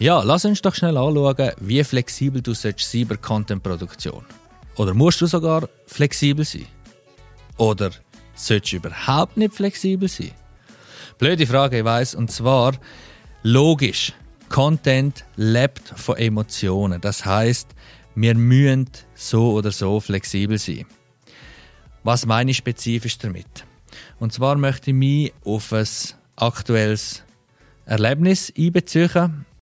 Ja, lass uns doch schnell anschauen, wie flexibel du sein bei Content-Produktion. Oder musst du sogar flexibel sein? Oder solltest du überhaupt nicht flexibel sein? Blöde Frage, ich weiss. Und zwar, logisch, Content lebt von Emotionen. Das heißt, wir müssen so oder so flexibel sein. Was meine ich spezifisch damit? Und zwar möchte ich mich auf ein aktuelles Erlebnis einbeziehen.